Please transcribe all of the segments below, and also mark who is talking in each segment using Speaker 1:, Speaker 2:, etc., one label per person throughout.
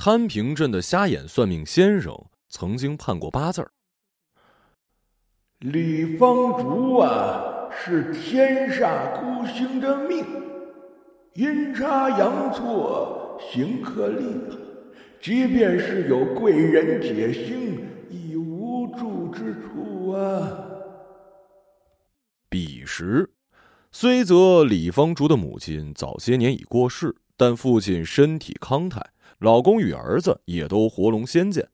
Speaker 1: 摊平镇的瞎眼算命先生曾经判过八字儿：
Speaker 2: 李方竹啊，是天煞孤星的命，阴差阳错，行克厉害，即便是有贵人解星，亦无助之处啊。
Speaker 1: 彼时。虽则李方竹的母亲早些年已过世，但父亲身体康泰，老公与儿子也都活龙仙剑。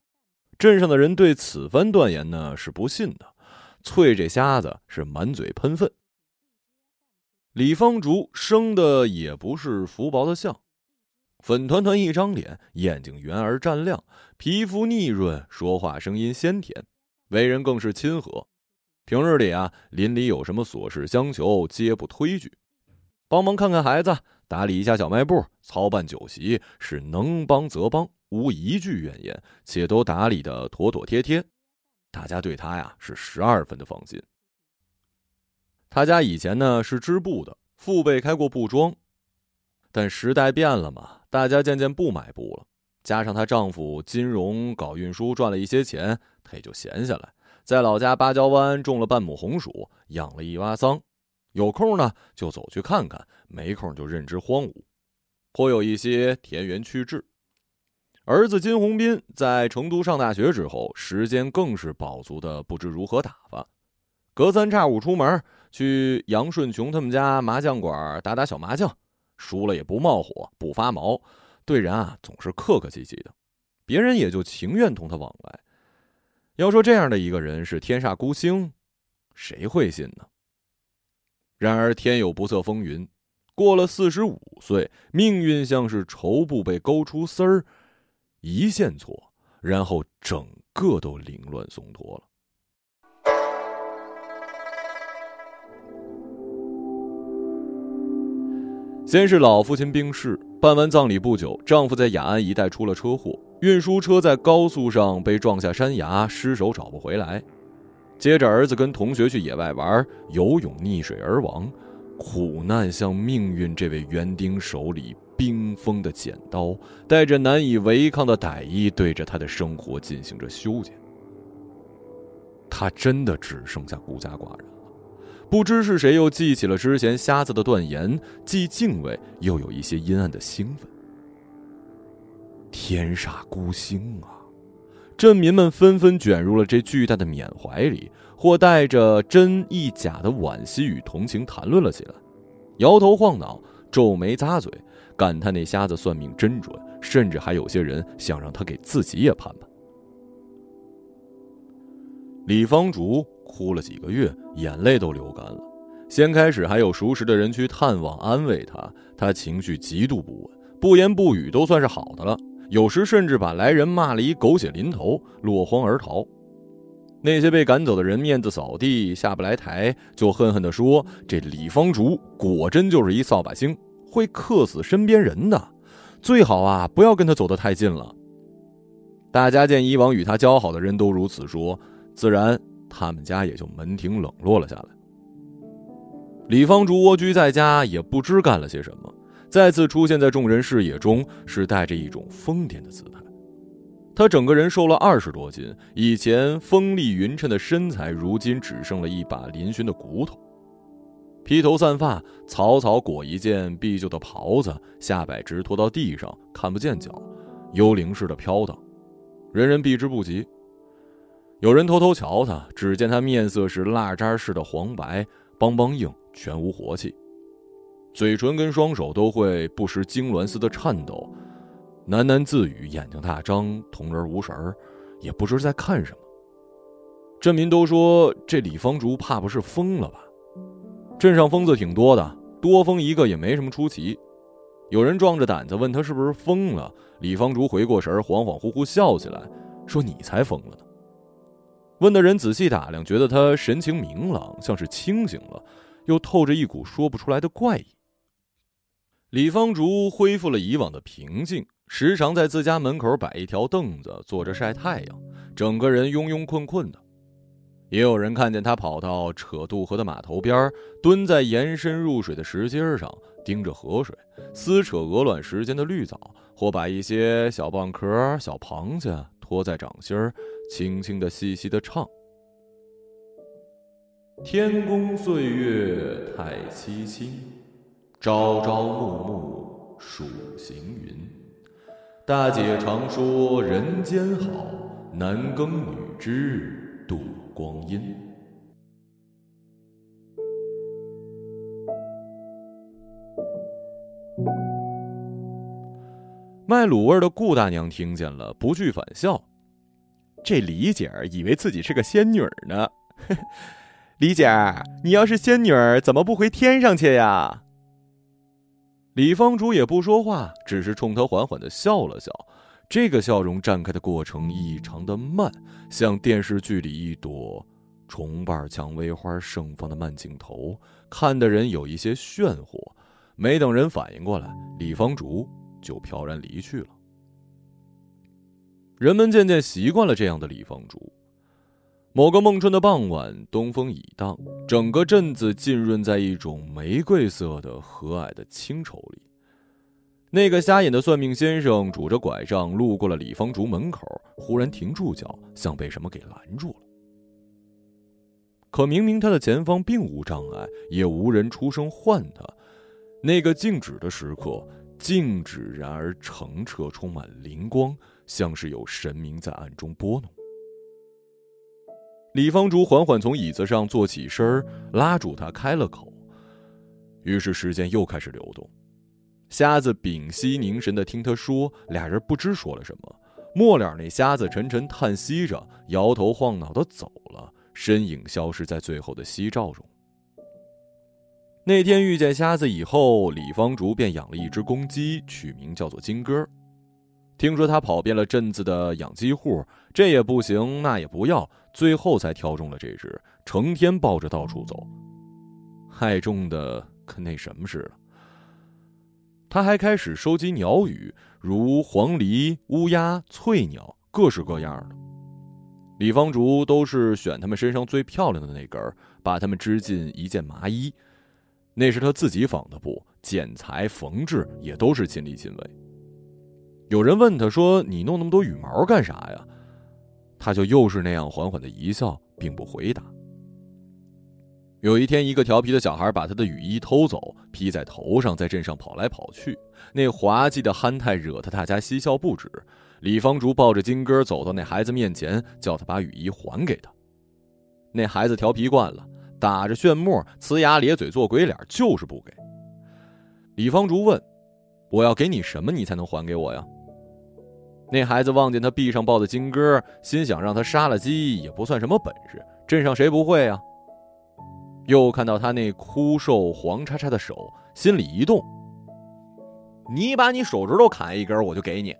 Speaker 1: 镇上的人对此番断言呢是不信的，翠这瞎子是满嘴喷粪。李方竹生的也不是福薄的相，粉团团一张脸，眼睛圆而湛亮，皮肤腻润，说话声音鲜甜，为人更是亲和。平日里啊，邻里有什么琐事相求，皆不推拒，帮忙看看孩子，打理一下小卖部，操办酒席，是能帮则帮，无一句怨言，且都打理的妥妥帖帖。大家对他呀是十二分的放心。他家以前呢是织布的，父辈开过布庄，但时代变了嘛，大家渐渐不买布了。加上她丈夫金融搞运输赚了一些钱，她也就闲下来。在老家芭蕉湾种了半亩红薯，养了一洼桑，有空呢就走去看看，没空就任之荒芜，颇有一些田园趣致。儿子金宏斌在成都上大学之后，时间更是饱足的不知如何打发，隔三差五出门去杨顺琼他们家麻将馆打打小麻将，输了也不冒火不发毛，对人啊总是客客气气的，别人也就情愿同他往来。要说这样的一个人是天煞孤星，谁会信呢？然而天有不测风云，过了四十五岁，命运像是绸布被勾出丝儿，一线错，然后整个都凌乱松脱了。先是老父亲病逝，办完葬礼不久，丈夫在雅安一带出了车祸。运输车在高速上被撞下山崖，失手找不回来。接着，儿子跟同学去野外玩，游泳溺水而亡。苦难像命运这位园丁手里冰封的剪刀，带着难以违抗的歹意，对着他的生活进行着修剪。他真的只剩下孤家寡人了。不知是谁又记起了之前瞎子的断言，既敬畏又有一些阴暗的兴奋。天煞孤星啊！镇民们纷纷卷入了这巨大的缅怀里，或带着真亦假的惋惜与同情谈论了起来，摇头晃脑、皱眉咂嘴，感叹那瞎子算命真准，甚至还有些人想让他给自己也判判。李方竹哭了几个月，眼泪都流干了。先开始还有熟识的人去探望安慰他，他情绪极度不稳，不言不语都算是好的了。有时甚至把来人骂了一狗血淋头，落荒而逃。那些被赶走的人面子扫地，下不来台，就恨恨地说：“这李方竹果真就是一扫把星，会克死身边人的，最好啊不要跟他走得太近了。”大家见以往与他交好的人都如此说，自然他们家也就门庭冷落了下来。李方竹蜗居在家，也不知干了些什么。再次出现在众人视野中，是带着一种疯癫的姿态。他整个人瘦了二十多斤，以前锋利匀称的身材，如今只剩了一把嶙峋的骨头。披头散发，草草裹一件敝旧的袍子，下摆直拖到地上，看不见脚，幽灵似的飘荡，人人避之不及。有人偷偷瞧他，只见他面色是蜡渣似的黄白，梆梆硬，全无活气。嘴唇跟双手都会不时痉挛似的颤抖，喃喃自语，眼睛大张，瞳仁无神儿，也不知在看什么。镇民都说这李方竹怕不是疯了吧？镇上疯子挺多的，多疯一个也没什么出奇。有人壮着胆子问他是不是疯了，李方竹回过神儿，恍恍惚惚笑起来，说：“你才疯了呢。”问的人仔细打量，觉得他神情明朗，像是清醒了，又透着一股说不出来的怪异。李方竹恢复了以往的平静，时常在自家门口摆一条凳子坐着晒太阳，整个人庸庸困困的。也有人看见他跑到扯渡河的码头边，蹲在延伸入水的石阶上，盯着河水，撕扯鹅卵石间的绿藻，或把一些小蚌壳、小螃蟹托在掌心，轻轻的、细细的唱：“天宫岁月太凄清，朝朝暮暮数行云。大姐常说人间好，男耕女织度光阴。”卖卤味的顾大娘听见了，不惧反笑。
Speaker 3: 这李姐儿以为自己是个仙女呢。李姐儿，你要是仙女儿，怎么不回天上去呀？
Speaker 1: 李方竹也不说话，只是冲他缓缓的笑了笑。这个笑容绽开的过程异常的慢，像电视剧里一朵重瓣蔷薇花盛放的慢镜头，看的人有一些炫惑。没等人反应过来，李方竹。就飘然离去了。人们渐渐习惯了这样的李方竹。某个梦春的傍晚，东风已荡，整个镇子浸润在一种玫瑰色的和蔼的清愁里。那个瞎眼的算命先生拄着拐杖路过了李方竹门口，忽然停住脚，像被什么给拦住了。可明明他的前方并无障碍，也无人出声唤他。那个静止的时刻。静止，然而澄澈，充满灵光，像是有神明在暗中拨弄。李方竹缓缓从椅子上坐起身儿，拉住他，开了口。于是时间又开始流动。瞎子屏息凝神的听他说，俩人不知说了什么。末了，那瞎子沉沉叹息着，摇头晃脑的走了，身影消失在最后的夕照中。那天遇见瞎子以后，李方竹便养了一只公鸡，取名叫做金哥。听说他跑遍了镇子的养鸡户，这也不行，那也不要，最后才挑中了这只，成天抱着到处走，害重的跟那什么似的。他还开始收集鸟语，如黄鹂、乌鸦、翠鸟，各式各样的。李方竹都是选他们身上最漂亮的那根，把它们织进一件麻衣。那是他自己纺的布，剪裁、缝制也都是亲力亲为。有人问他说：“你弄那么多羽毛干啥呀？”他就又是那样缓缓的一笑，并不回答。有一天，一个调皮的小孩把他的雨衣偷走，披在头上，在镇上跑来跑去，那滑稽的憨态惹得大家嬉笑不止。李方竹抱着金哥走到那孩子面前，叫他把雨衣还给他。那孩子调皮惯了。打着炫目，呲牙咧嘴，做鬼脸，就是不给。李方竹问：“我要给你什么，你才能还给我呀？”那孩子望见他臂上抱的金戈，心想让他杀了鸡也不算什么本事，镇上谁不会啊？又看到他那枯瘦黄叉叉的手，心里一动：“你把你手指头砍一根，我就给你。”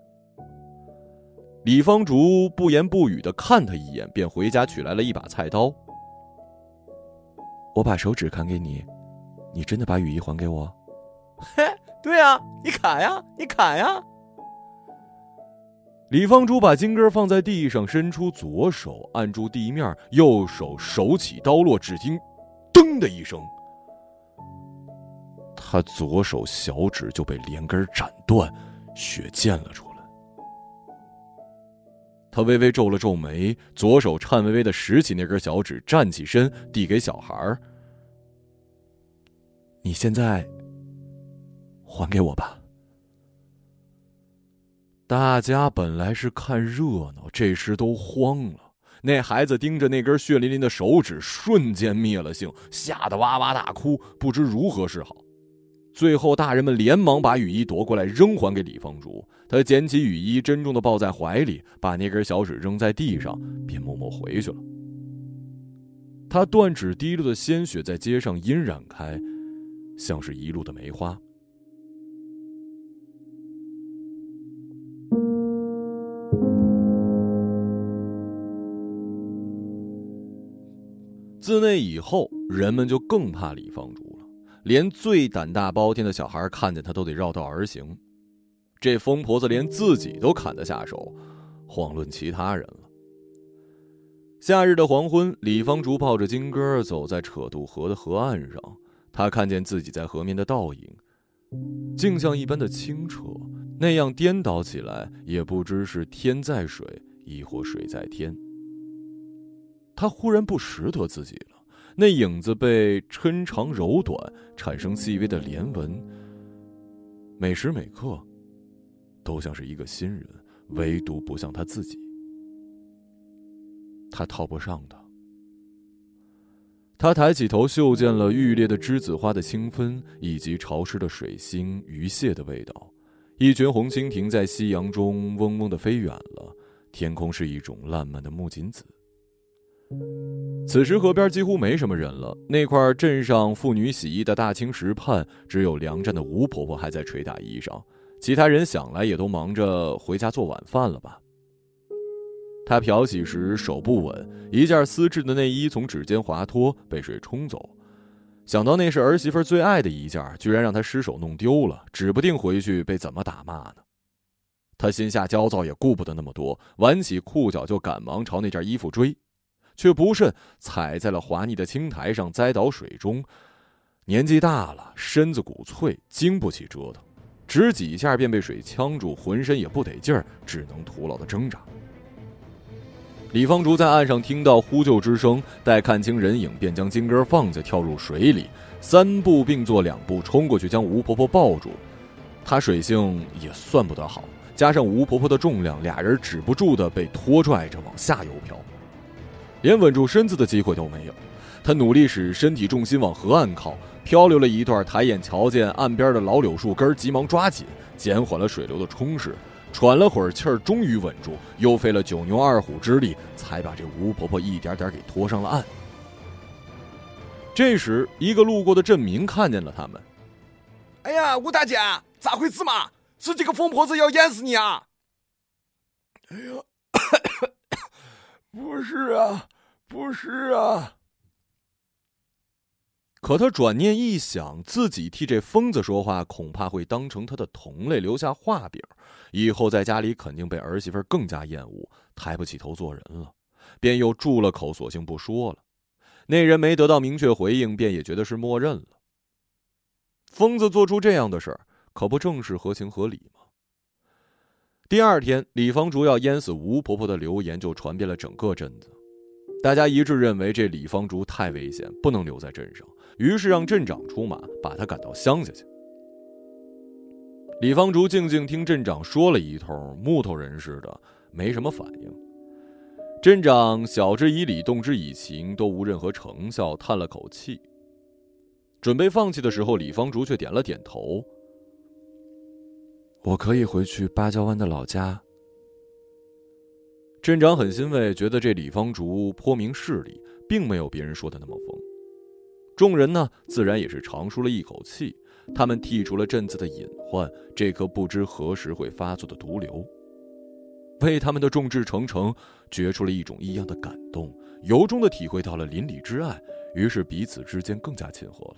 Speaker 1: 李方竹不言不语的看他一眼，便回家取来了一把菜刀。我把手指砍给你，你真的把雨衣还给我？
Speaker 3: 嘿，对呀，你砍呀，你砍呀！
Speaker 1: 李方珠把金根放在地上，伸出左手按住地面，右手手起刀落，只听“噔”的一声，他左手小指就被连根斩断，血溅了出来。他微微皱了皱眉，左手颤巍巍的拾起那根小指，站起身，递给小孩儿：“你现在还给我吧。”大家本来是看热闹，这时都慌了。那孩子盯着那根血淋淋的手指，瞬间灭了性，吓得哇哇大哭，不知如何是好。最后，大人们连忙把雨衣夺过来，扔还给李芳竹。他捡起雨衣，珍重的抱在怀里，把那根小指扔在地上，便默默回去了。他断指滴落的鲜血在街上晕染开，像是一路的梅花。自那以后，人们就更怕李方竹了。连最胆大包天的小孩看见他都得绕道而行，这疯婆子连自己都砍得下手，遑论其他人了。夏日的黄昏，李方竹抱着金戈走在扯渡河的河岸上，他看见自己在河面的倒影，镜像一般的清澈，那样颠倒起来，也不知是天在水，亦或水在天。他忽然不识得自己了，那影子被抻长柔短，产生细微的连纹。每时每刻，都像是一个新人，唯独不像他自己。他套不上的。他抬起头，嗅见了欲裂的栀子花的清芬，以及潮湿的水星、鱼蟹的味道。一群红蜻蜓在夕阳中嗡嗡的飞远了，天空是一种烂漫的木槿紫。此时河边几乎没什么人了，那块镇上妇女洗衣的大青石畔，只有粮站的吴婆婆还在捶打衣裳，其他人想来也都忙着回家做晚饭了吧。她漂洗时手不稳，一件丝质的内衣从指尖滑脱，被水冲走。想到那是儿媳妇最爱的一件，居然让她失手弄丢了，指不定回去被怎么打骂呢。她心下焦躁，也顾不得那么多，挽起裤脚就赶忙朝那件衣服追，却不慎踩在了滑腻的青苔上，栽倒水中。年纪大了，身子骨脆，经不起折腾，只几下便被水呛住，浑身也不得劲儿，只能徒劳的挣扎。李方竹在岸上听到呼救之声，待看清人影，便将金戈放下，跳入水里，三步并作两步冲过去，将吴婆婆抱住。她水性也算不得好，加上吴婆婆的重量，俩人止不住的被拖拽着往下游漂，连稳住身子的机会都没有。他努力使身体重心往河岸靠，漂流了一段，抬眼瞧见岸边的老柳树根，急忙抓紧，减缓了水流的冲势。喘了会儿气儿，终于稳住，又费了九牛二虎之力，才把这吴婆婆一点点给拖上了岸。这时，一个路过的镇民看见了他们。
Speaker 4: 哎呀，吴大姐，咋回事嘛？是这个疯婆子要淹死你啊？
Speaker 2: 哎呀，不是啊，不是啊。
Speaker 1: 可他转念一想，自己替这疯子说话，恐怕会当成他的同类留下画饼，以后在家里肯定被儿媳妇更加厌恶，抬不起头做人了，便又住了口，索性不说了。那人没得到明确回应，便也觉得是默认了。疯子做出这样的事儿，可不正是合情合理吗？第二天，李方竹要淹死吴婆婆的流言就传遍了整个镇子。大家一致认为这李方竹太危险，不能留在镇上，于是让镇长出马，把他赶到乡下去。李方竹静静听镇长说了一通，木头人似的，没什么反应。镇长晓之以理，动之以情，都无任何成效，叹了口气。准备放弃的时候，李方竹却点了点头：“我可以回去芭蕉湾的老家。”镇长很欣慰，觉得这李方竹颇明事理，并没有别人说的那么疯。众人呢，自然也是长舒了一口气。他们剔除了镇子的隐患，这颗不知何时会发作的毒瘤，为他们的众志成城觉出了一种异样的感动，由衷的体会到了邻里之爱，于是彼此之间更加亲和了。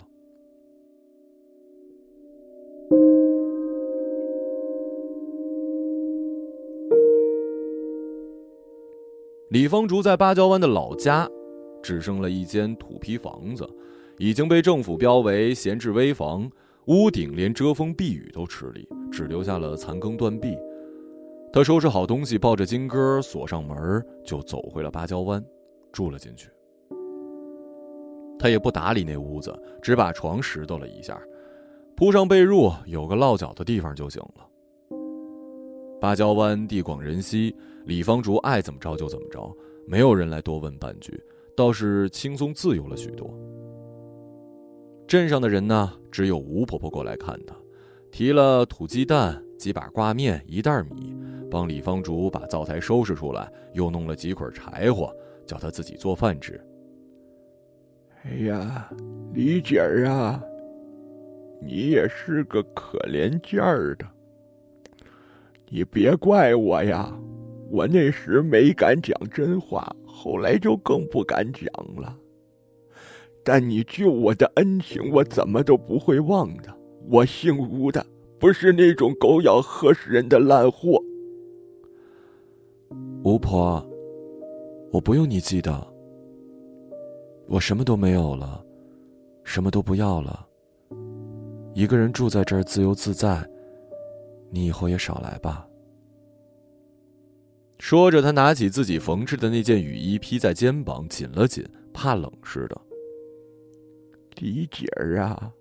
Speaker 1: 李芳竹在芭蕉湾的老家，只剩了一间土坯房子，已经被政府标为闲置危房，屋顶连遮风避雨都吃力，只留下了残羹断壁。他收拾好东西，抱着金戈，锁上门，就走回了芭蕉湾，住了进去。他也不打理那屋子，只把床拾掇了一下，铺上被褥，有个落脚的地方就行了。芭蕉湾地广人稀。李方竹爱怎么着就怎么着，没有人来多问半句，倒是轻松自由了许多。镇上的人呢，只有吴婆婆过来看他，提了土鸡蛋、几把挂面、一袋米，帮李方竹把灶台收拾出来，又弄了几捆柴火，叫他自己做饭吃。
Speaker 2: 哎呀，李姐儿啊，你也是个可怜劲儿的，你别怪我呀。我那时没敢讲真话，后来就更不敢讲了。但你救我的恩情，我怎么都不会忘的。我姓吴的，不是那种狗咬喝死人的烂货。
Speaker 1: 吴婆，我不用你记得。我什么都没有了，什么都不要了，
Speaker 3: 一个人住在这儿自由自在，你以后也少来吧。
Speaker 1: 说着，他拿起自己缝制的那件雨衣，披在肩膀，紧了紧，怕冷似的。
Speaker 2: 李姐儿啊，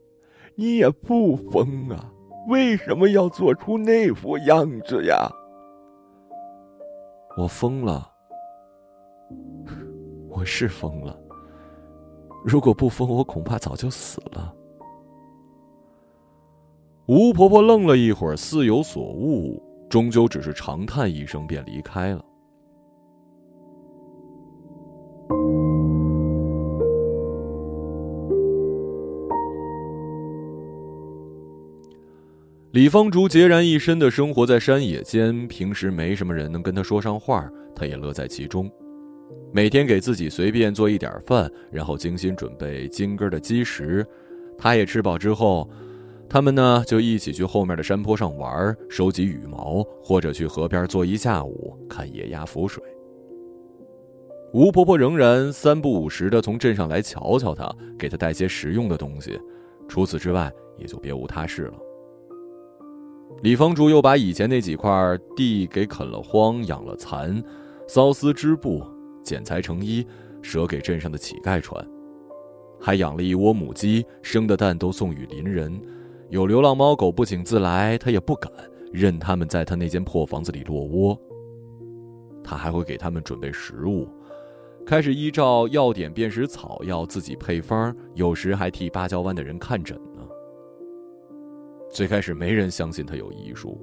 Speaker 2: 你也不疯啊？为什么要做出那副样子呀？
Speaker 3: 我疯了，我是疯了。如果不疯，我恐怕早就死了。
Speaker 1: 吴婆婆愣了一会儿，似有所悟。终究只是长叹一声，便离开了。李芳竹孑然一身的生活在山野间，平时没什么人能跟他说上话，他也乐在其中。每天给自己随便做一点饭，然后精心准备金根的鸡食，他也吃饱之后。他们呢，就一起去后面的山坡上玩，收集羽毛，或者去河边坐一下午，看野鸭浮水。吴婆婆仍然三不五时的从镇上来瞧瞧他，给他带些实用的东西，除此之外也就别无他事了。李方竹又把以前那几块地给啃了荒，养了蚕，缫丝织布，剪裁成衣，舍给镇上的乞丐穿，还养了一窝母鸡，生的蛋都送与邻人。有流浪猫狗不请自来，他也不敢任他们在他那间破房子里落窝。他还会给他们准备食物，开始依照药典辨识草药，自己配方，有时还替芭蕉湾的人看诊呢。最开始没人相信他有医术，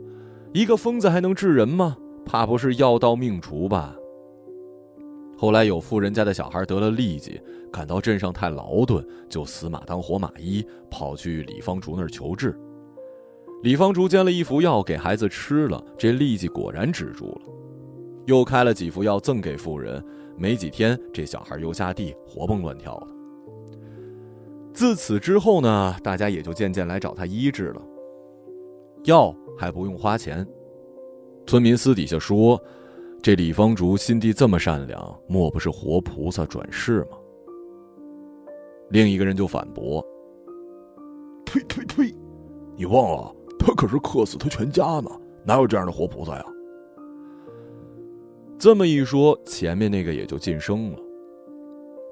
Speaker 1: 一个疯子还能治人吗？怕不是药到命除吧？后来有富人家的小孩得了痢疾，赶到镇上太劳顿，就死马当活马医，跑去李方竹那儿求治。李方竹煎了一服药给孩子吃了，这痢疾果然止住了。又开了几服药赠给富人，没几天这小孩又下地活蹦乱跳的。自此之后呢，大家也就渐渐来找他医治了，药还不用花钱。村民私底下说。这李方竹心地这么善良，莫不是活菩萨转世吗？另一个人就反驳：“
Speaker 2: 呸呸呸！你忘了，他可是克死他全家呢，哪有这样的活菩萨呀？”
Speaker 1: 这么一说，前面那个也就晋升了。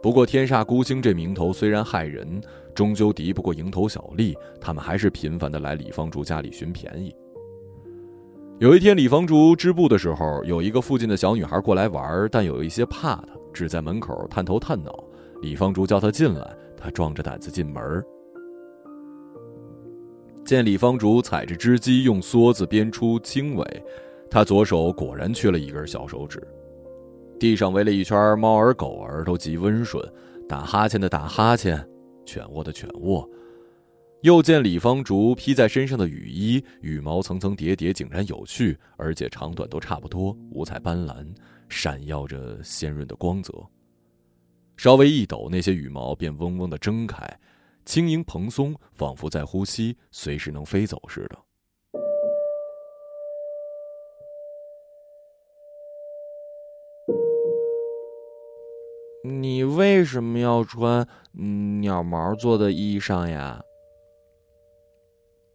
Speaker 1: 不过天煞孤星这名头虽然害人，终究敌不过蝇头小利，他们还是频繁的来李方竹家里寻便宜。有一天，李方竹织布的时候，有一个附近的小女孩过来玩，但有一些怕她，只在门口探头探脑。李方竹叫她进来，她壮着胆子进门。见李方竹踩着织机，用梭子编出经纬，他左手果然缺了一根小手指。地上围了一圈猫儿狗儿，都极温顺，打哈欠的打哈欠，犬卧的犬卧。又见李方竹披在身上的雨衣，羽毛层层叠叠，井然有序，而且长短都差不多，五彩斑斓，闪耀着鲜润的光泽。稍微一抖，那些羽毛便嗡嗡的睁开，轻盈蓬松，仿佛在呼吸，随时能飞走似的。
Speaker 3: 你为什么要穿鸟毛做的衣裳呀？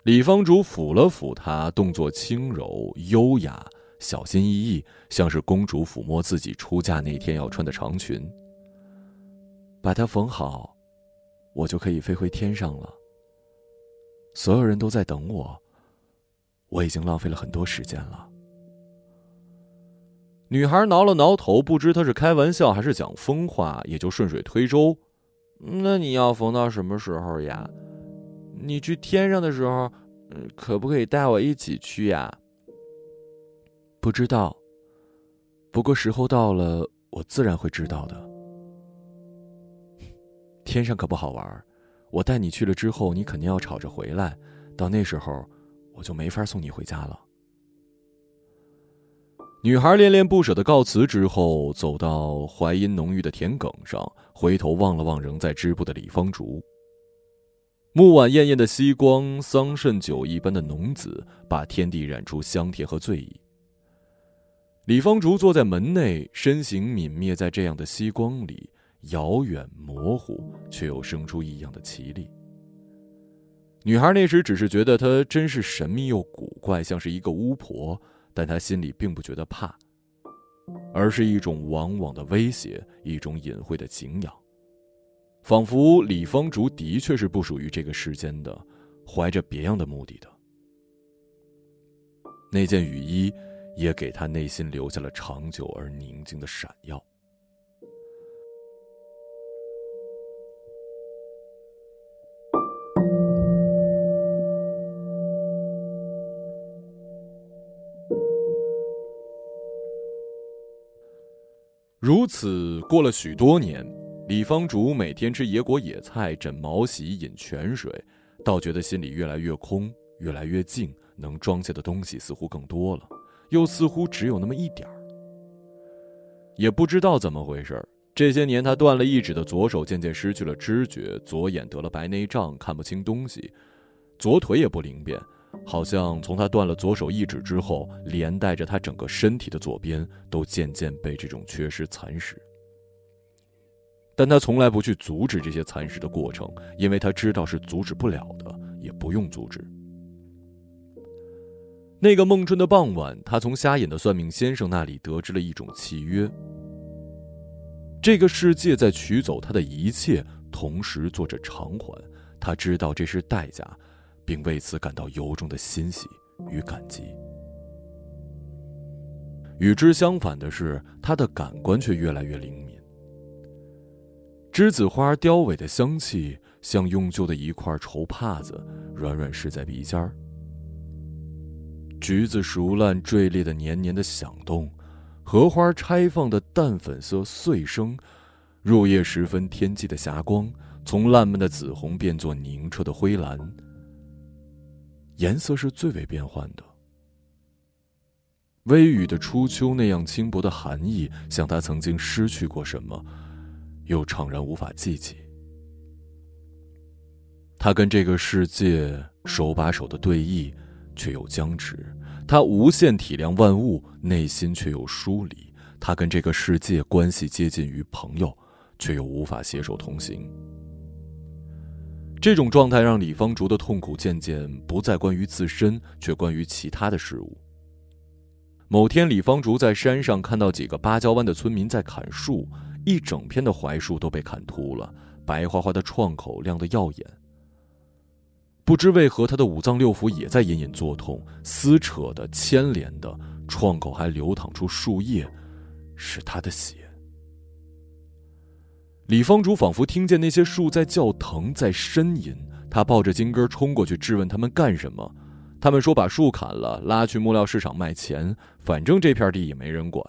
Speaker 1: 李方竹抚了抚她，动作轻柔优雅，小心翼翼，像是公主抚摸自己出嫁那天要穿的长裙。
Speaker 3: 把它缝好，我就可以飞回天上了。所有人都在等我，我已经浪费了很多时间了。
Speaker 1: 女孩挠了挠头，不知她是开玩笑还是讲疯话，也就顺水推舟：“
Speaker 3: 那你要缝到什么时候呀？”你去天上的时候，可不可以带我一起去呀？不知道，不过时候到了，我自然会知道的。天上可不好玩，我带你去了之后，你肯定要吵着回来，到那时候，我就没法送你回家了。
Speaker 1: 女孩恋恋不舍的告辞之后，走到槐荫浓郁的田埂上，回头望了望仍在织布的李方竹。暮晚艳艳的夕光，桑葚酒一般的浓紫，把天地染出香甜和醉意。李芳竹坐在门内，身形泯灭在这样的夕光里，遥远模糊，却又生出异样的绮丽。女孩那时只是觉得他真是神秘又古怪，像是一个巫婆，但她心里并不觉得怕，而是一种往往的威胁，一种隐晦的敬仰，仿佛李方竹的确是不属于这个世间的，怀着别样的目的的。那件雨衣，也给他内心留下了长久而宁静的闪耀。如此过了许多年，李方竹每天吃野果野菜，枕毛席，饮泉水，倒觉得心里越来越空，越来越静，能装下的东西似乎更多了，又似乎只有那么一点儿。也不知道怎么回事这些年他断了一指的左手渐渐失去了知觉，左眼得了白内障，看不清东西，左腿也不灵便。好像从他断了左手一指之后，连带着他整个身体的左边都渐渐被这种缺失蚕食。但他从来不去阻止这些蚕食的过程，因为他知道是阻止不了的，也不用阻止。那个孟春的傍晚，他从瞎眼的算命先生那里得知了一种契约：这个世界在取走他的一切，同时做着偿还。他知道这是代价。并为此感到由衷的欣喜与感激。与之相反的是，他的感官却越来越灵敏。栀子花凋萎的香气，像用旧的一块绸帕子，软软湿在鼻尖儿。橘子熟烂坠裂的黏黏的响动，荷花拆放的淡粉色碎声，入夜时分天际的霞光，从烂漫的紫红变作凝澈的灰蓝。颜色是最为变幻的。微雨的初秋那样轻薄的寒意，像他曾经失去过什么，又怅然无法记起。他跟这个世界手把手的对弈，却又僵持；他无限体谅万物，内心却又疏离；他跟这个世界关系接近于朋友，却又无法携手同行。这种状态让李方竹的痛苦渐渐不再关于自身，却关于其他的事物。某天，李方竹在山上看到几个芭蕉湾的村民在砍树，一整片的槐树都被砍秃了，白花花的创口亮得耀眼。不知为何，他的五脏六腑也在隐隐作痛，撕扯的、牵连的，创口还流淌出树叶，是他的血。李方竹仿佛听见那些树在叫疼，在呻吟。他抱着金根冲过去质问他们干什么。他们说把树砍了，拉去木料市场卖钱，反正这片地也没人管。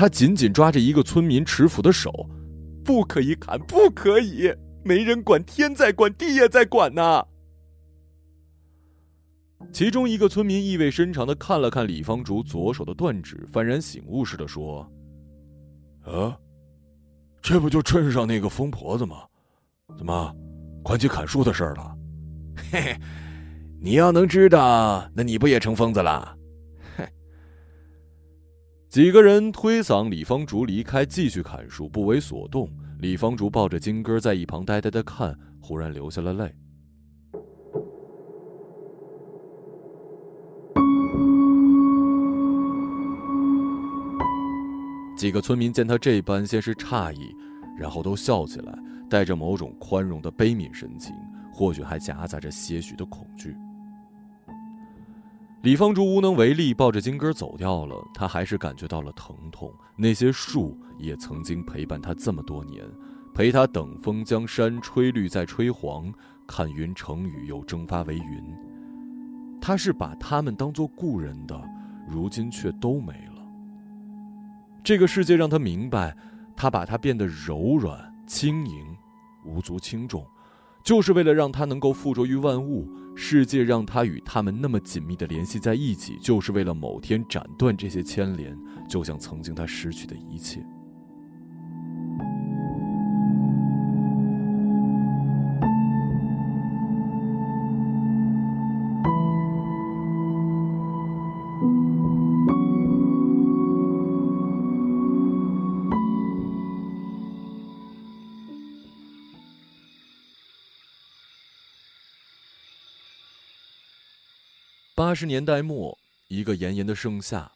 Speaker 1: 他紧紧抓着一个村民持斧的手，不可以砍，不可以，没人管，天在管，地也在管呐。其中一个村民意味深长的看了看李方竹左手的断指，幡然醒悟似的说：“
Speaker 2: 啊。”这不就镇上那个疯婆子吗？怎么，管起砍树的事了？
Speaker 4: 嘿嘿，你要能知道，那你不也成疯子了？
Speaker 1: 几个人推搡李方竹离开，继续砍树，不为所动。李方竹抱着金根在一旁呆呆的看，忽然流下了泪。几个村民见他这般，先是诧异，然后都笑起来，带着某种宽容的悲悯神情，或许还夹杂着些许的恐惧。李方竹无能为力，抱着金根走掉了。他还是感觉到了疼痛。那些树也曾经陪伴他这么多年，陪他等风将山吹绿再吹黄，看云成雨又蒸发为云。他是把他们当做故人的，如今却都没了。这个世界让他明白，他把他变得柔软、轻盈、无足轻重，就是为了让他能够附着于万物。世界让他与他们那么紧密的联系在一起，就是为了某天斩断这些牵连，就像曾经他失去的一切。八十年代末，一个炎炎的盛夏，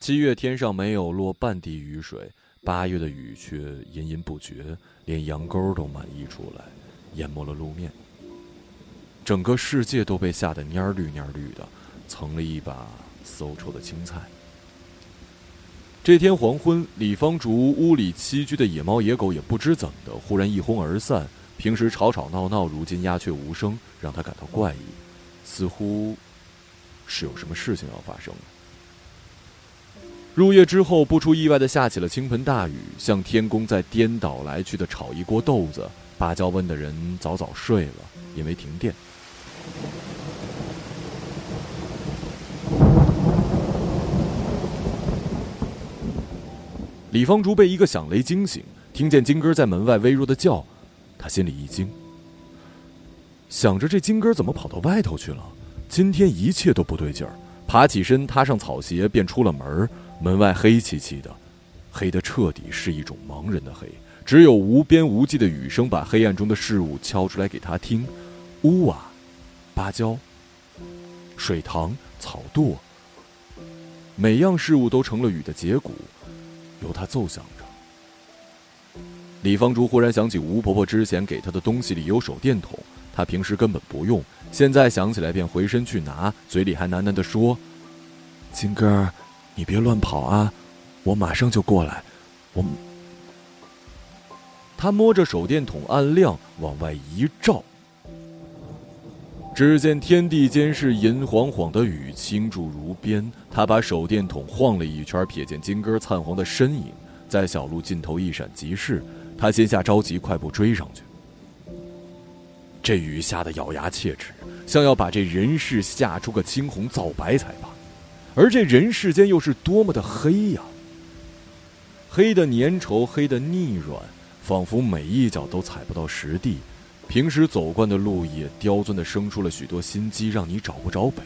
Speaker 1: 七月天上没有落半滴雨水，八月的雨却隐隐不绝，连羊沟都满溢出来，淹没了路面。整个世界都被吓得蔫绿蔫绿的，成了一把馊臭的青菜。这天黄昏，李方竹屋里栖居的野猫野狗也不知怎的，忽然一哄而散。平时吵吵闹闹，如今鸦雀无声，让他感到怪异，似乎是有什么事情要发生。入夜之后，不出意外的下起了倾盆大雨，像天公在颠倒来去的炒一锅豆子。芭蕉温的人早早睡了，因为停电。李方竹被一个响雷惊醒，听见金哥在门外微弱的叫，他心里一惊，想着这金哥怎么跑到外头去了？今天一切都不对劲儿，爬起身，踏上草鞋，便出了门。门外黑漆漆的，黑的彻底是一种盲人的黑，只有无边无际的雨声把黑暗中的事物敲出来给他听：屋瓦、芭蕉、水塘、草垛，每样事物都成了雨的结骨。由他奏响着。李方竹忽然想起吴婆婆之前给她的东西里有手电筒，她平时根本不用，现在想起来便回身去拿，嘴里还喃喃地说：“金哥，你别乱跑啊，我马上就过来。”我。他摸着手电筒暗亮，往外一照，只见天地间是银晃晃的雨，青柱如边。他把手电筒晃了一圈，瞥见金哥灿黄的身影在小路尽头一闪即逝。他心下着急，快步追上去。这雨下得咬牙切齿，像要把这人世吓出个青红皂白才罢。而这人世间又是多么的黑呀！黑的粘稠，黑的腻软，仿佛每一脚都踩不到实地。平时走惯的路也刁钻的生出了许多心机，让你找不着北。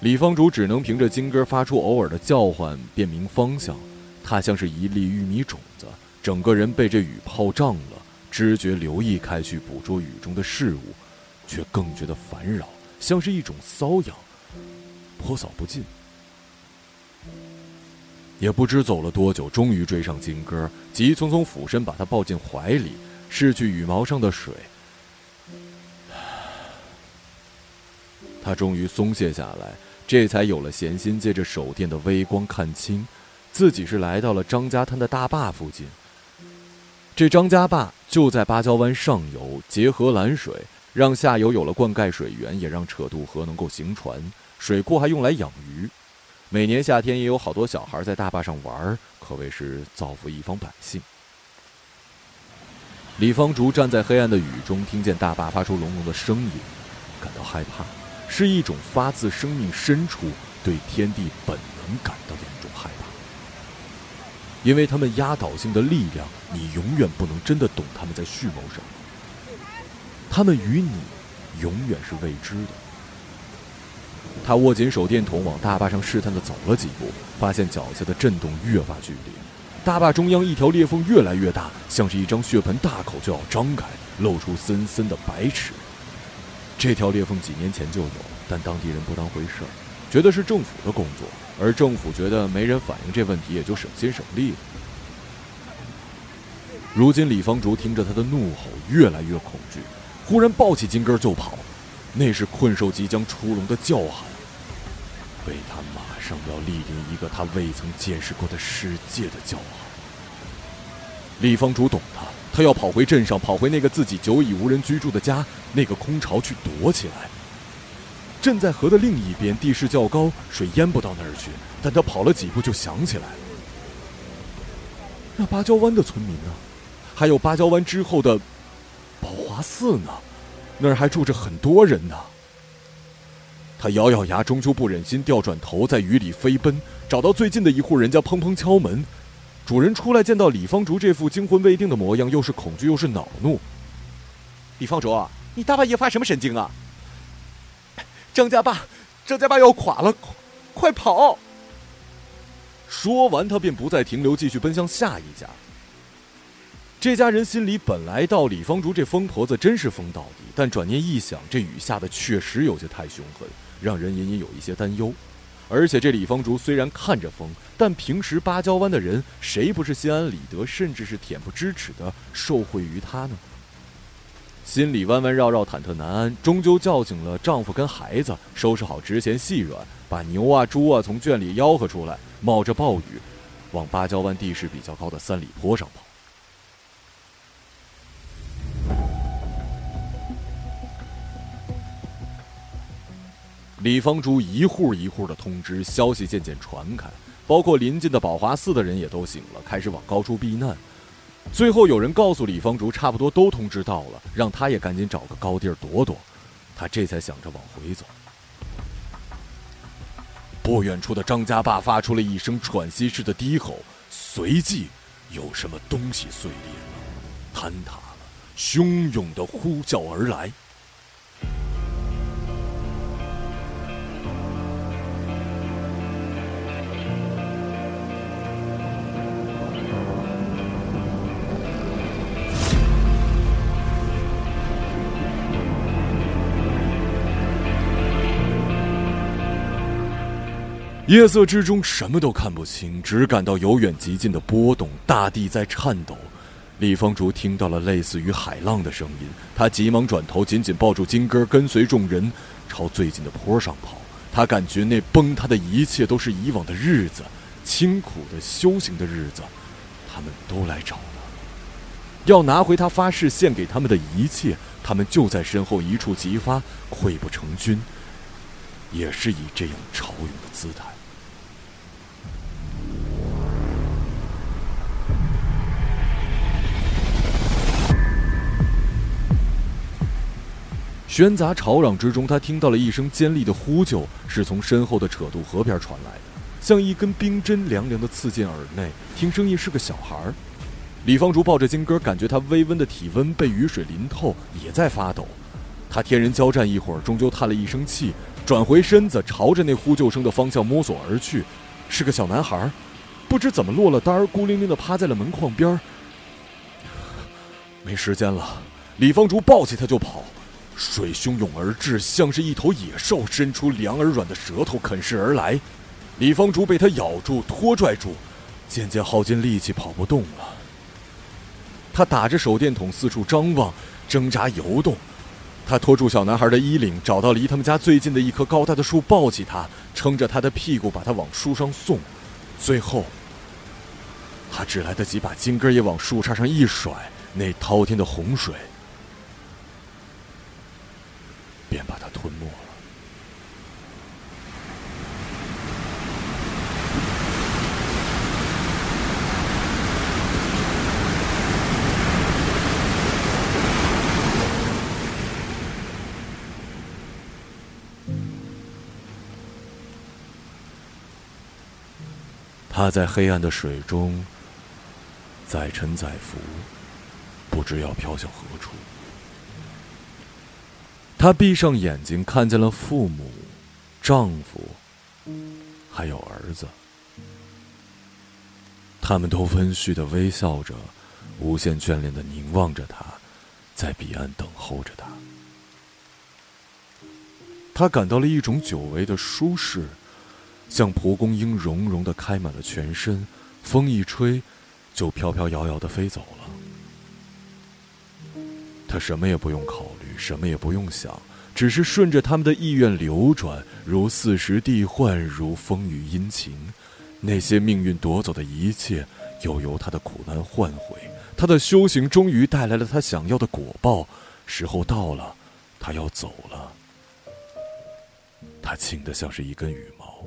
Speaker 1: 李方竹只能凭着金戈发出偶尔的叫唤辨明方向。他像是一粒玉米种子，整个人被这雨泡胀了，知觉留意开去，捕捉雨中的事物，却更觉得烦扰，像是一种瘙痒，泼扫不尽。也不知走了多久，终于追上金戈，急匆匆俯身把他抱进怀里。拭去羽毛上的水，他终于松懈下来，这才有了闲心，借着手电的微光看清，自己是来到了张家滩的大坝附近。这张家坝就在芭蕉湾上游，结合拦水，让下游有了灌溉水源，也让扯渡河能够行船。水库还用来养鱼，每年夏天也有好多小孩在大坝上玩，可谓是造福一方百姓。李方竹站在黑暗的雨中，听见大坝发出隆隆的声音，感到害怕，是一种发自生命深处对天地本能感到的一种害怕。因为他们压倒性的力量，你永远不能真的懂他们在蓄谋什么。他们与你，永远是未知的。他握紧手电筒，往大坝上试探的走了几步，发现脚下的震动越发剧烈。大坝中央一条裂缝越来越大，像是一张血盆大口就要张开，露出森森的白齿。这条裂缝几年前就有，但当地人不当回事儿，觉得是政府的工作，而政府觉得没人反映这问题，也就省心省力了。如今李方竹听着他的怒吼，越来越恐惧，忽然抱起金根就跑，那是困兽即将出笼的叫喊，为他马。上要莅临一个他未曾见识过的世界的叫喊。李方竹懂他，他要跑回镇上，跑回那个自己久已无人居住的家，那个空巢去躲起来。镇在河的另一边，地势较高，水淹不到那儿去。但他跑了几步，就想起来了：那芭蕉湾的村民呢？还有芭蕉湾之后的宝华寺呢？那儿还住着很多人呢。他咬咬牙，终究不忍心调转头，在雨里飞奔，找到最近的一户人家，砰砰敲门。主人出来，见到李方竹这副惊魂未定的模样，又是恐惧又是恼怒。李方竹，你大半夜发什么神经啊？张家坝，张家坝要垮了，快跑！说完，他便不再停留，继续奔向下一家。这家人心里本来道李方竹这疯婆子真是疯到底，但转念一想，这雨下的确实有些太凶狠，让人隐隐有一些担忧。而且这李方竹虽然看着疯，但平时芭蕉湾的人谁不是心安理得，甚至是恬不知耻的受惠于他呢？心里弯弯绕绕、忐忑难安，终究叫醒了丈夫跟孩子，收拾好值钱细软，把牛啊、猪啊从圈里吆喝出来，冒着暴雨，往芭蕉湾地势比较高的三里坡上跑。李方竹一户一户的通知，消息渐渐传开，包括临近的宝华寺的人也都醒了，开始往高处避难。最后有人告诉李方竹，差不多都通知到了，让他也赶紧找个高地躲躲。他这才想着往回走。不远处的张家坝发出了一声喘息式的低吼，随即有什么东西碎裂了，坍塌了，汹涌的呼啸而来。夜色之中，什么都看不清，只感到由远及近的波动，大地在颤抖。李方竹听到了类似于海浪的声音，他急忙转头，紧紧抱住金戈，跟随众人朝最近的坡上跑。他感觉那崩塌的一切都是以往的日子，清苦的修行的日子，他们都来找他，要拿回他发誓献给他们的一切。他们就在身后一触即发，溃不成军，也是以这样潮涌的姿态。喧杂吵嚷之中，他听到了一声尖利的呼救，是从身后的扯渡河边传来的，像一根冰针凉凉的刺进耳内。听声音是个小孩儿。李芳竹抱着金哥，感觉他微温的体温被雨水淋透，也在发抖。他天人交战一会儿，终究叹了一声气，转回身子，朝着那呼救声的方向摸索而去。是个小男孩儿，不知怎么落了单儿，孤零零的趴在了门框边儿。没时间了，李芳竹抱起他就跑。水汹涌而至，像是一头野兽伸出凉而软的舌头啃噬而来。李方竹被他咬住、拖拽住，渐渐耗尽力气，跑不动了。他打着手电筒四处张望，挣扎游动。他拖住小男孩的衣领，找到离他们家最近的一棵高大的树，抱起他，撑着他的屁股，把他往树上送。最后，他只来得及把金根也往树杈上一甩，那滔天的洪水。便把它吞没了。他在黑暗的水中载沉载浮，不知要飘向何处。他闭上眼睛，看见了父母、丈夫，还有儿子。他们都温煦的微笑着，无限眷恋的凝望着他，在彼岸等候着他。他感到了一种久违的舒适，像蒲公英融融的开满了全身，风一吹，就飘飘摇摇的飞走了。他什么也不用考虑，什么也不用想，只是顺着他们的意愿流转，如四时地换，如风雨阴晴。那些命运夺走的一切，又由他的苦难换回。他的修行终于带来了他想要的果报，时候到了，他要走了。他轻的像是一根羽毛。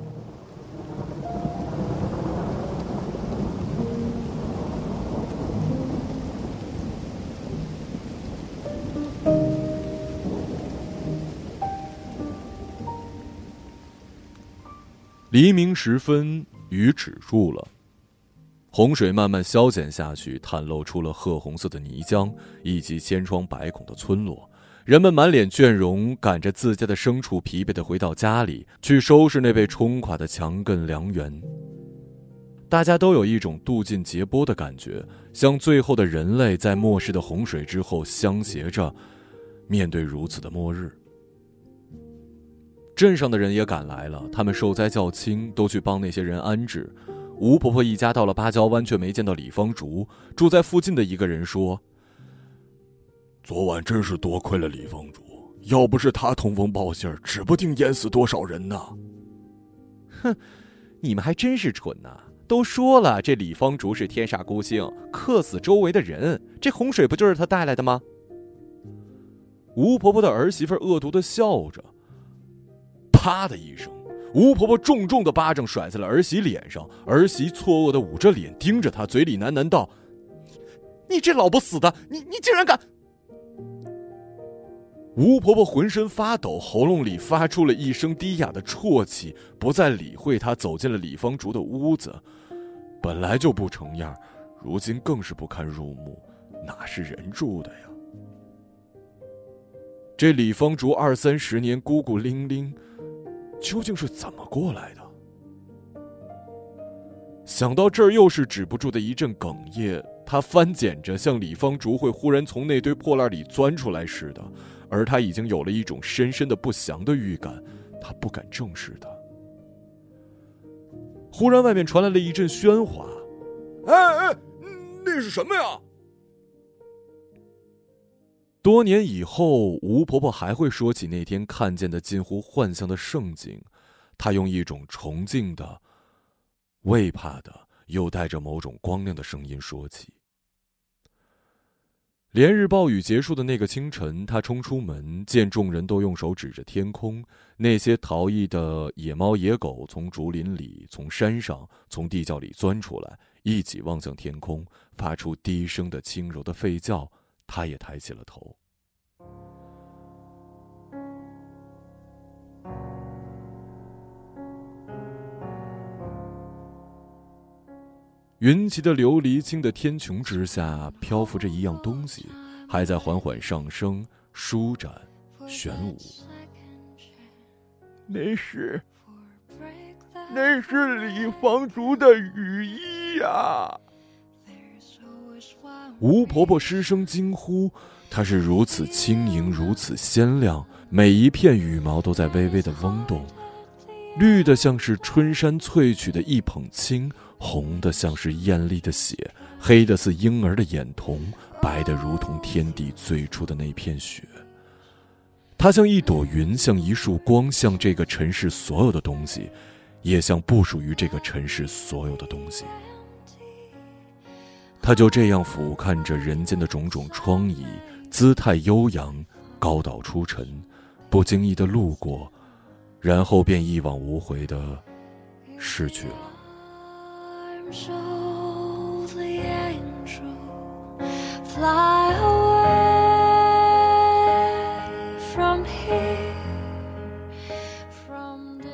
Speaker 1: 黎明时分，雨止住了，洪水慢慢消减下去，袒露出了褐红色的泥浆以及千疮百孔的村落。人们满脸倦容，赶着自家的牲畜，疲惫的回到家里，去收拾那被冲垮的墙根梁垣。大家都有一种渡尽劫波的感觉，像最后的人类在末世的洪水之后相携着，面对如此的末日。镇上的人也赶来了，他们受灾较轻，都去帮那些人安置。吴婆婆一家到了芭蕉湾，却没见到李芳竹。住在附近的一个人说：“
Speaker 2: 昨晚真是多亏了李芳竹，要不是他通风报信指不定淹死多少人呢。”
Speaker 3: 哼，你们还真是蠢呐！都说了，这李芳竹是天煞孤星，克死周围的人。这洪水不就是他带来的吗？
Speaker 1: 吴婆婆的儿媳妇恶毒的笑着，啪的一声。吴婆婆重重的巴掌甩在了儿媳脸上，儿媳错愕的捂着脸盯着她，嘴里喃喃道：“
Speaker 3: 你这老不死的，你你竟然敢！”
Speaker 1: 吴婆婆浑身发抖，喉咙里发出了一声低哑的啜泣，不再理会她，走进了李方竹的屋子。本来就不成样，如今更是不堪入目，哪是人住的呀？这李方竹二三十年孤孤零零。究竟是怎么过来的？想到这儿，又是止不住的一阵哽咽。他翻捡着，像李方竹会忽然从那堆破烂里钻出来似的，而他已经有了一种深深的不祥的预感。他不敢正视他。忽然，外面传来了一阵喧哗：“
Speaker 2: 哎哎，那是什么呀？”
Speaker 1: 多年以后，吴婆婆还会说起那天看见的近乎幻象的盛景，她用一种崇敬的、畏怕的，又带着某种光亮的声音说起。连日暴雨结束的那个清晨，她冲出门，见众人都用手指着天空，那些逃逸的野猫野狗从竹林里、从山上、从地窖里钻出来，一起望向天空，发出低声的轻柔的吠叫。他也抬起了头。云集的琉璃青的天穹之下，漂浮着一样东西，还在缓缓上升、舒展、玄武。
Speaker 2: 那是，那是李方竹的雨衣呀！
Speaker 1: 吴婆婆失声惊呼：“它是如此轻盈，如此鲜亮，每一片羽毛都在微微的嗡动，绿的像是春山萃取的一捧青，红的像是艳丽的血，黑的似婴儿的眼瞳，白的如同天地最初的那片雪。它像一朵云，像一束光，像这个尘世所有的东西，也像不属于这个尘世所有的东西。”他就这样俯瞰着人间的种种疮痍，姿态悠扬，高岛出尘，不经意的路过，然后便一往无回的逝去了。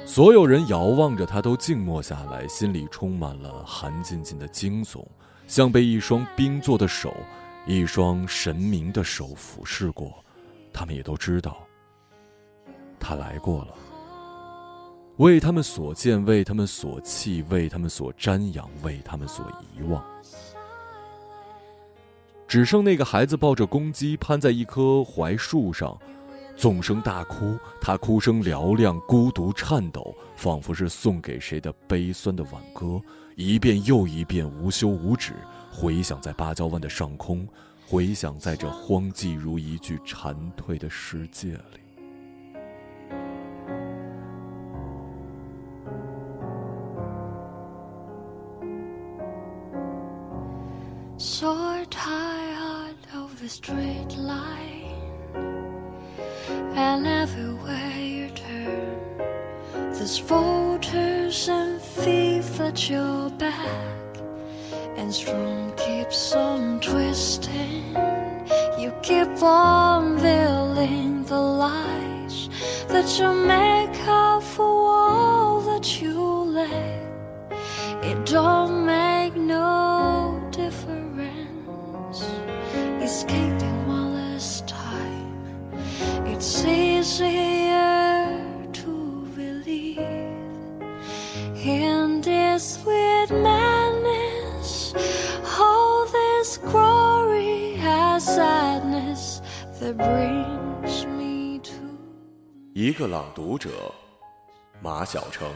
Speaker 1: 所有人遥望着他，都静默下来，心里充满了寒津津的惊悚。像被一双冰做的手，一双神明的手俯视过，他们也都知道，他来过了，为他们所见，为他们所弃，为他们所瞻仰，为他们所遗忘。只剩那个孩子抱着公鸡攀在一棵槐树上，纵声大哭，他哭声嘹亮，孤独颤抖，仿佛是送给谁的悲酸的挽歌。一遍又一遍，无休无止，回响在芭蕉湾的上空，回响在这荒寂如一具蝉蜕的世界里。
Speaker 5: At your back and strong keeps on twisting. You keep on veiling the lies that you make
Speaker 1: 一个朗读者，马晓成。